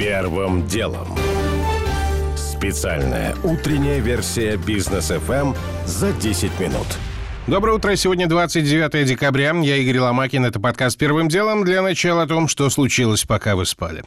Первым делом. Специальная утренняя версия бизнес FM за 10 минут. Доброе утро. Сегодня 29 декабря. Я Игорь Ломакин. Это подкаст «Первым делом». Для начала о том, что случилось, пока вы спали.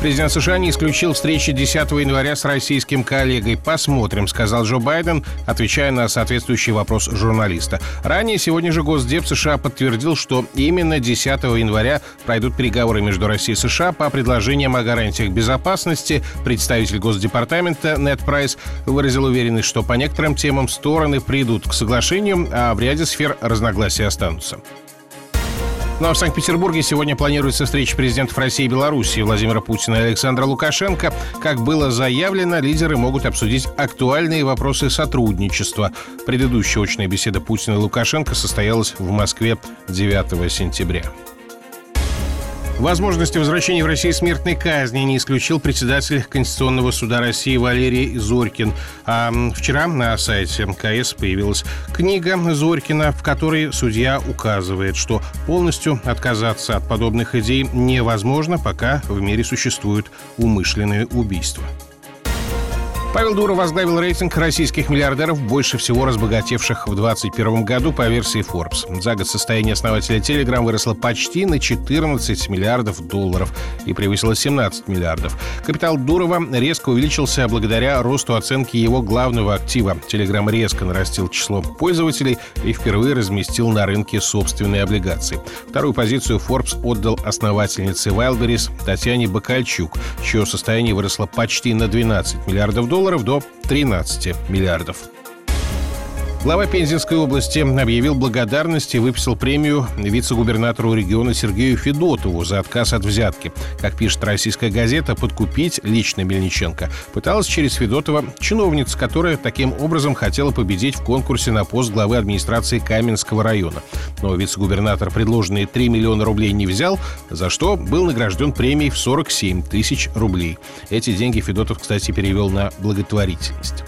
Президент США не исключил встречи 10 января с российским коллегой. Посмотрим, сказал Джо Байден, отвечая на соответствующий вопрос журналиста. Ранее сегодня же Госдеп США подтвердил, что именно 10 января пройдут переговоры между Россией и США по предложениям о гарантиях безопасности. Представитель Госдепартамента Нед Прайс выразил уверенность, что по некоторым темам стороны придут к соглашению, а в ряде сфер разногласия останутся. Ну а в Санкт-Петербурге сегодня планируется встреча президентов России и Беларуси Владимира Путина и Александра Лукашенко. Как было заявлено, лидеры могут обсудить актуальные вопросы сотрудничества. Предыдущая очная беседа Путина и Лукашенко состоялась в Москве 9 сентября. Возможности возвращения в Россию смертной казни не исключил председатель Конституционного суда России Валерий Зорькин. А вчера на сайте МКС появилась книга Зорькина, в которой судья указывает, что полностью отказаться от подобных идей невозможно, пока в мире существуют умышленные убийства. Павел Дуров возглавил рейтинг российских миллиардеров, больше всего разбогатевших в 2021 году по версии Forbes. За год состояние основателя Telegram выросло почти на 14 миллиардов долларов и превысило 17 миллиардов. Капитал Дурова резко увеличился благодаря росту оценки его главного актива. Telegram резко нарастил число пользователей и впервые разместил на рынке собственные облигации. Вторую позицию Forbes отдал основательнице Wildberries Татьяне Бакальчук, чье состояние выросло почти на 12 миллиардов долларов долларов до 13 миллиардов. Глава Пензенской области объявил благодарность и выписал премию вице-губернатору региона Сергею Федотову за отказ от взятки. Как пишет российская газета, подкупить лично Мельниченко пыталась через Федотова чиновница, которая таким образом хотела победить в конкурсе на пост главы администрации Каменского района. Но вице-губернатор предложенные 3 миллиона рублей не взял, за что был награжден премией в 47 тысяч рублей. Эти деньги Федотов, кстати, перевел на благотворительность.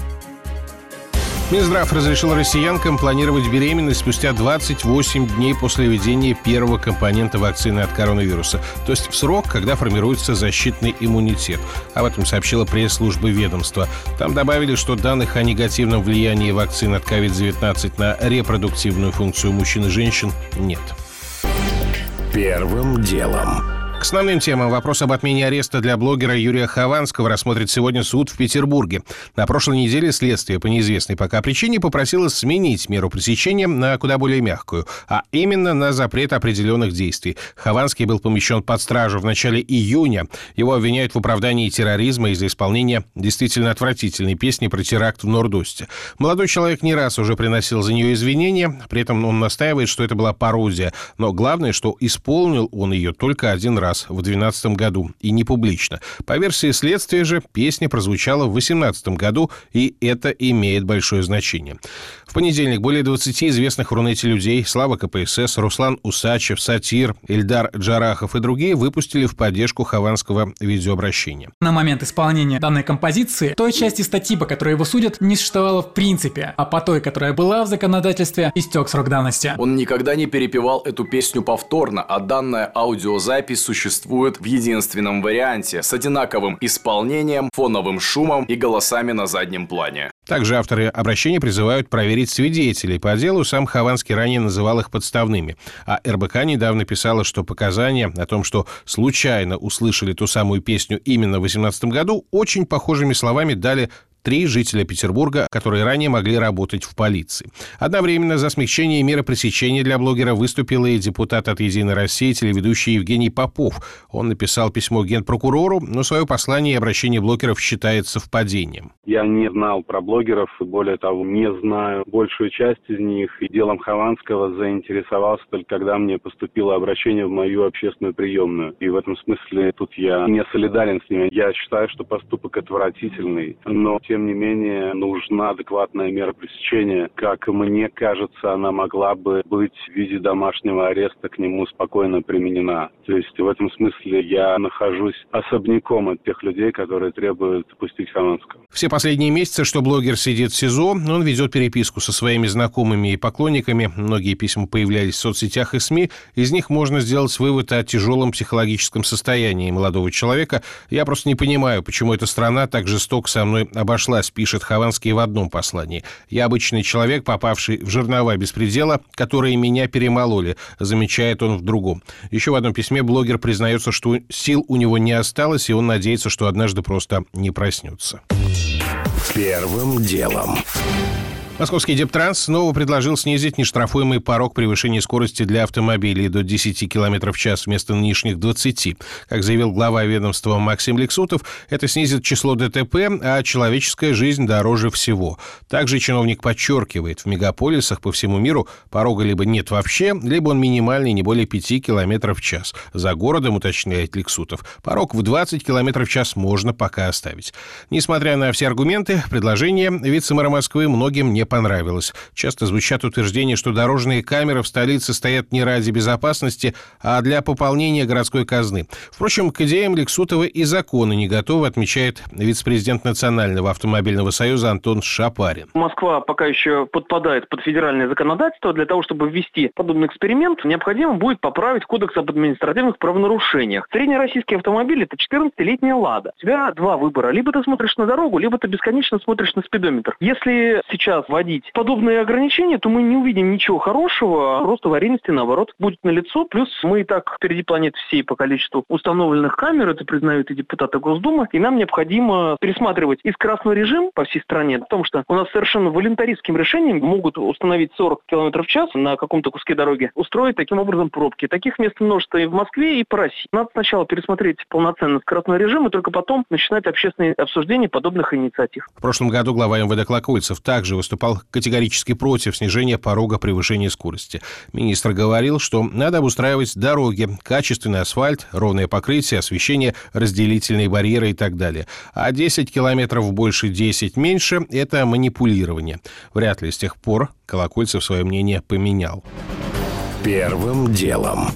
Минздрав разрешил россиянкам планировать беременность спустя 28 дней после введения первого компонента вакцины от коронавируса, то есть в срок, когда формируется защитный иммунитет. Об этом сообщила пресс-служба ведомства. Там добавили, что данных о негативном влиянии вакцины от COVID-19 на репродуктивную функцию мужчин и женщин нет. Первым делом. К основным темам вопрос об отмене ареста для блогера Юрия Хованского рассмотрит сегодня суд в Петербурге. На прошлой неделе следствие по неизвестной пока причине попросило сменить меру пресечения на куда более мягкую, а именно на запрет определенных действий. Хованский был помещен под стражу в начале июня. Его обвиняют в оправдании терроризма из-за исполнения действительно отвратительной песни про теракт в Нордосте. Молодой человек не раз уже приносил за нее извинения, при этом он настаивает, что это была пародия. Но главное, что исполнил он ее только один раз раз в 2012 году и не публично. По версии следствия же, песня прозвучала в 2018 году, и это имеет большое значение. В понедельник более 20 известных в Рунете людей Слава КПСС, Руслан Усачев, Сатир, Ильдар Джарахов и другие выпустили в поддержку хованского видеообращения. На момент исполнения данной композиции той части статьи, по которой его судят, не существовало в принципе, а по той, которая была в законодательстве, истек срок давности. Он никогда не перепевал эту песню повторно, а данная аудиозапись существует в единственном варианте с одинаковым исполнением, фоновым шумом и голосами на заднем плане. Также авторы обращения призывают проверить свидетелей. По делу сам Хованский ранее называл их подставными. А РБК недавно писала, что показания о том, что случайно услышали ту самую песню именно в 2018 году, очень похожими словами дали три жителя Петербурга, которые ранее могли работать в полиции. Одновременно за смягчение меры пресечения для блогера выступил и депутат от «Единой России» телеведущий Евгений Попов. Он написал письмо генпрокурору, но свое послание и обращение блогеров считает совпадением. Я не знал про блогеров, и более того, не знаю большую часть из них. И делом Хованского заинтересовался только когда мне поступило обращение в мою общественную приемную. И в этом смысле тут я не солидарен с ним. Я считаю, что поступок отвратительный, но тем тем не менее, нужна адекватная мера пресечения. Как мне кажется, она могла бы быть в виде домашнего ареста к нему спокойно применена. То есть в этом смысле я нахожусь особняком от тех людей, которые требуют пустить Хованского. Все последние месяцы, что блогер сидит в СИЗО, он ведет переписку со своими знакомыми и поклонниками. Многие письма появлялись в соцсетях и СМИ. Из них можно сделать вывод о тяжелом психологическом состоянии молодого человека. Я просто не понимаю, почему эта страна так жестоко со мной обошлась, пишет Хованский в одном послании. Я обычный человек, попавший в жернова беспредела, которые меня перемололи, замечает он в другом. Еще в одном письме блогер признается, что сил у него не осталось, и он надеется, что однажды просто не проснется. Первым делом. Московский Дептранс снова предложил снизить нештрафуемый порог превышения скорости для автомобилей до 10 км в час вместо нынешних 20. Как заявил глава ведомства Максим Лексутов, это снизит число ДТП, а человеческая жизнь дороже всего. Также чиновник подчеркивает, в мегаполисах по всему миру порога либо нет вообще, либо он минимальный, не более 5 км в час. За городом, уточняет Лексутов, порог в 20 км в час можно пока оставить. Несмотря на все аргументы, предложение вице-мэра Москвы многим не понравилось. Часто звучат утверждения, что дорожные камеры в столице стоят не ради безопасности, а для пополнения городской казны. Впрочем, к идеям Лексутова и законы не готовы, отмечает вице-президент Национального автомобильного союза Антон Шапарин. Москва пока еще подпадает под федеральное законодательство. Для того, чтобы ввести подобный эксперимент, необходимо будет поправить кодекс об административных правонарушениях. Среднероссийский автомобиль – это 14-летняя «Лада». У тебя два выбора. Либо ты смотришь на дорогу, либо ты бесконечно смотришь на спидометр. Если сейчас в вводить подобные ограничения, то мы не увидим ничего хорошего, а рост аварийности, наоборот, будет налицо. Плюс мы и так впереди планеты всей по количеству установленных камер, это признают и депутаты Госдумы, и нам необходимо пересматривать и скоростной режим по всей стране, потому что у нас совершенно волонтаристским решением могут установить 40 км в час на каком-то куске дороги, устроить таким образом пробки. Таких мест множество и в Москве, и по России. Надо сначала пересмотреть полноценный скоростной режим, и только потом начинать общественные обсуждения подобных инициатив. В прошлом году глава МВД Колокольцев также выступал выступал категорически против снижения порога превышения скорости. Министр говорил, что надо обустраивать дороги, качественный асфальт, ровное покрытие, освещение, разделительные барьеры и так далее. А 10 километров больше, 10 меньше – это манипулирование. Вряд ли с тех пор Колокольцев свое мнение поменял. Первым делом.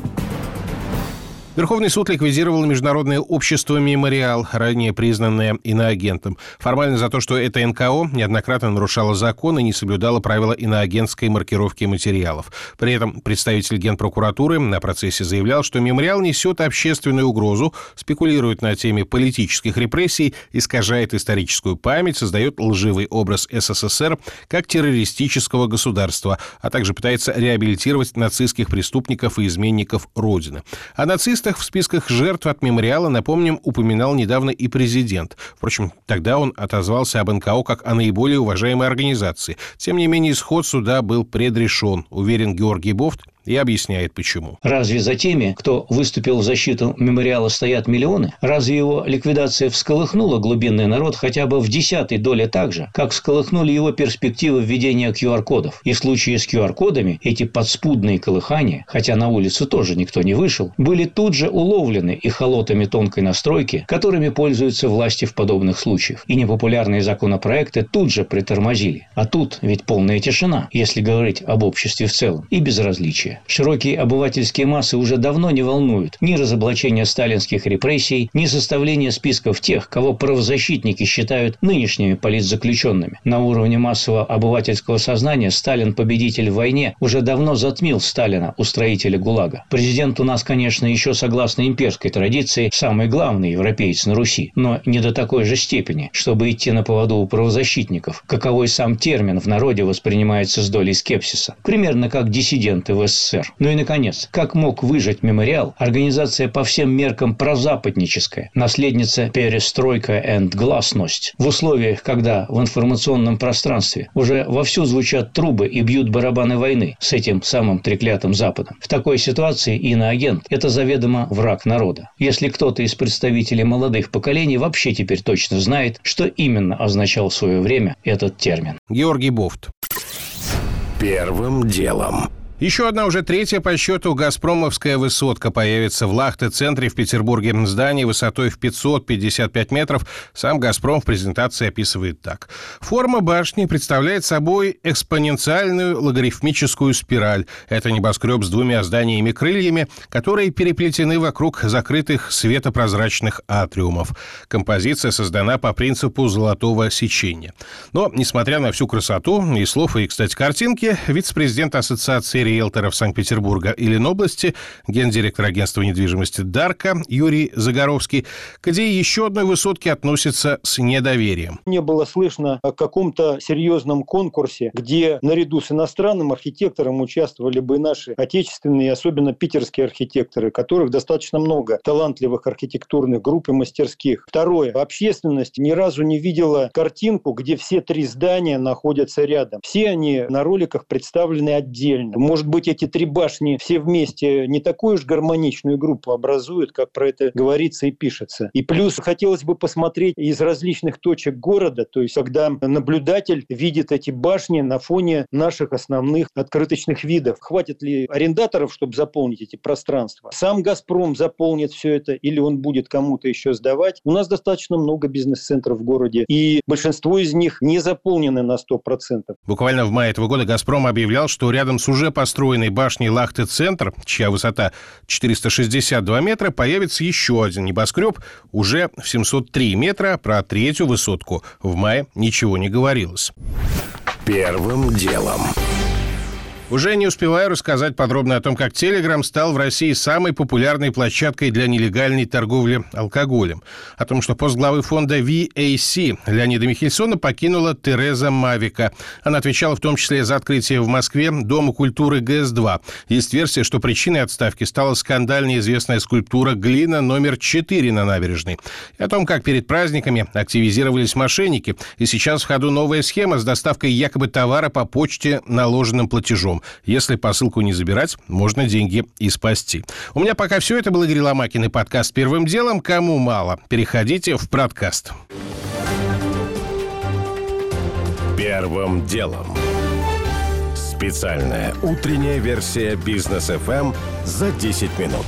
Верховный суд ликвидировал Международное общество «Мемориал», ранее признанное иноагентом. Формально за то, что это НКО неоднократно нарушало закон и не соблюдало правила иноагентской маркировки материалов. При этом представитель Генпрокуратуры на процессе заявлял, что «Мемориал» несет общественную угрозу, спекулирует на теме политических репрессий, искажает историческую память, создает лживый образ СССР как террористического государства, а также пытается реабилитировать нацистских преступников и изменников Родины. А нацисты списках, в списках жертв от мемориала, напомним, упоминал недавно и президент. Впрочем, тогда он отозвался об НКО как о наиболее уважаемой организации. Тем не менее, исход суда был предрешен, уверен Георгий Бофт, и объясняет почему. Разве за теми, кто выступил в защиту мемориала, стоят миллионы? Разве его ликвидация всколыхнула глубинный народ хотя бы в десятой доле так же, как всколыхнули его перспективы введения QR-кодов? И в случае с QR-кодами эти подспудные колыхания, хотя на улицу тоже никто не вышел, были тут же уловлены и холотами тонкой настройки, которыми пользуются власти в подобных случаях. И непопулярные законопроекты тут же притормозили. А тут ведь полная тишина, если говорить об обществе в целом, и безразличие будущее. Широкие обывательские массы уже давно не волнуют ни разоблачение сталинских репрессий, ни составление списков тех, кого правозащитники считают нынешними политзаключенными. На уровне массового обывательского сознания Сталин, победитель в войне, уже давно затмил Сталина, устроителя ГУЛАГа. Президент у нас, конечно, еще согласно имперской традиции, самый главный европеец на Руси, но не до такой же степени, чтобы идти на поводу у правозащитников, каковой сам термин в народе воспринимается с долей скепсиса. Примерно как диссиденты в СССР СССР. Ну и, наконец, как мог выжить мемориал, организация по всем меркам прозападническая, наследница перестройка и гласность, в условиях, когда в информационном пространстве уже вовсю звучат трубы и бьют барабаны войны с этим самым треклятым Западом. В такой ситуации иноагент – это заведомо враг народа. Если кто-то из представителей молодых поколений вообще теперь точно знает, что именно означал в свое время этот термин. Георгий Бофт. Первым делом. Еще одна уже третья по счету «Газпромовская высотка» появится в Лахте-центре в Петербурге. Здание высотой в 555 метров. Сам «Газпром» в презентации описывает так. Форма башни представляет собой экспоненциальную логарифмическую спираль. Это небоскреб с двумя зданиями-крыльями, которые переплетены вокруг закрытых светопрозрачных атриумов. Композиция создана по принципу золотого сечения. Но, несмотря на всю красоту и слов, и, кстати, картинки, вице-президент Ассоциации риэлторов Санкт-Петербурга и Ленобласти, гендиректор агентства недвижимости «Дарка» Юрий Загоровский, к идее еще одной высотки относится с недоверием. Не было слышно о каком-то серьезном конкурсе, где наряду с иностранным архитектором участвовали бы наши отечественные, особенно питерские архитекторы, которых достаточно много талантливых архитектурных групп и мастерских. Второе. Общественность ни разу не видела картинку, где все три здания находятся рядом. Все они на роликах представлены отдельно. Может быть, эти три башни все вместе не такую уж гармоничную группу образуют, как про это говорится и пишется. И плюс хотелось бы посмотреть из различных точек города, то есть когда наблюдатель видит эти башни на фоне наших основных открыточных видов. Хватит ли арендаторов, чтобы заполнить эти пространства? Сам «Газпром» заполнит все это или он будет кому-то еще сдавать? У нас достаточно много бизнес-центров в городе, и большинство из них не заполнены на 100%. Буквально в мае этого года «Газпром» объявлял, что рядом с уже построенной башней Лахты-центр, чья высота 462 метра, появится еще один небоскреб уже в 703 метра. Про третью высотку в мае ничего не говорилось. Первым делом. Уже не успеваю рассказать подробно о том, как Telegram стал в России самой популярной площадкой для нелегальной торговли алкоголем. О том, что постглавы фонда VAC Леонида Михельсона покинула Тереза Мавика. Она отвечала в том числе за открытие в Москве Дома культуры ГС-2. Есть версия, что причиной отставки стала скандально известная скульптура «Глина» номер 4 на набережной. И о том, как перед праздниками активизировались мошенники. И сейчас в ходу новая схема с доставкой якобы товара по почте наложенным платежом. Если посылку не забирать, можно деньги и спасти. У меня пока все. Это был Игорь Ломакин и подкаст «Первым делом». Кому мало, переходите в подкаст. Первым делом. Специальная утренняя версия бизнес FM за 10 минут.